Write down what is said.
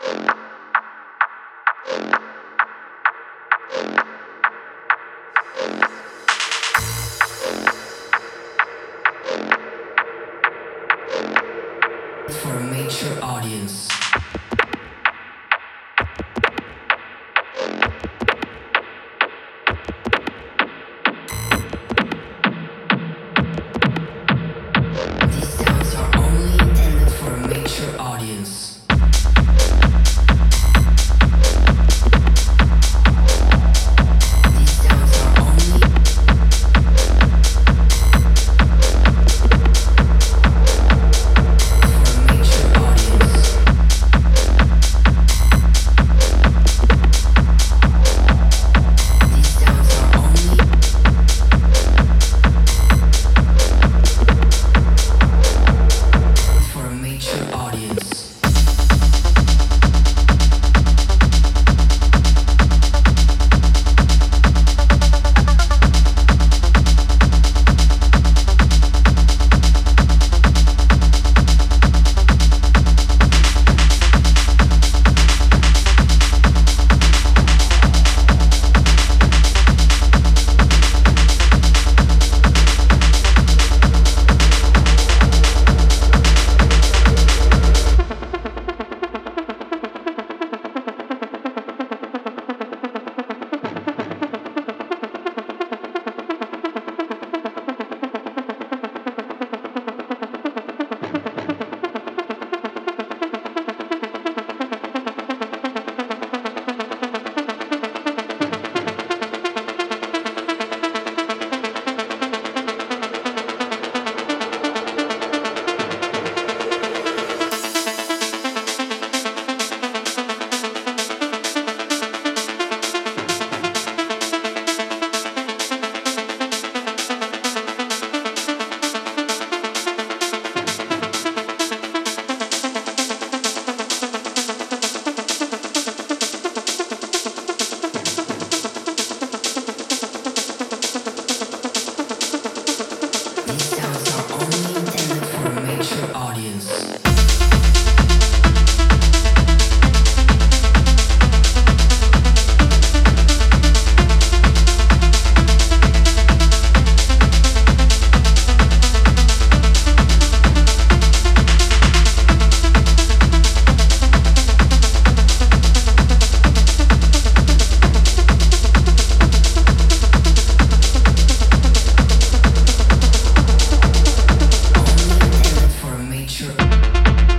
for a mature audience. Thank you.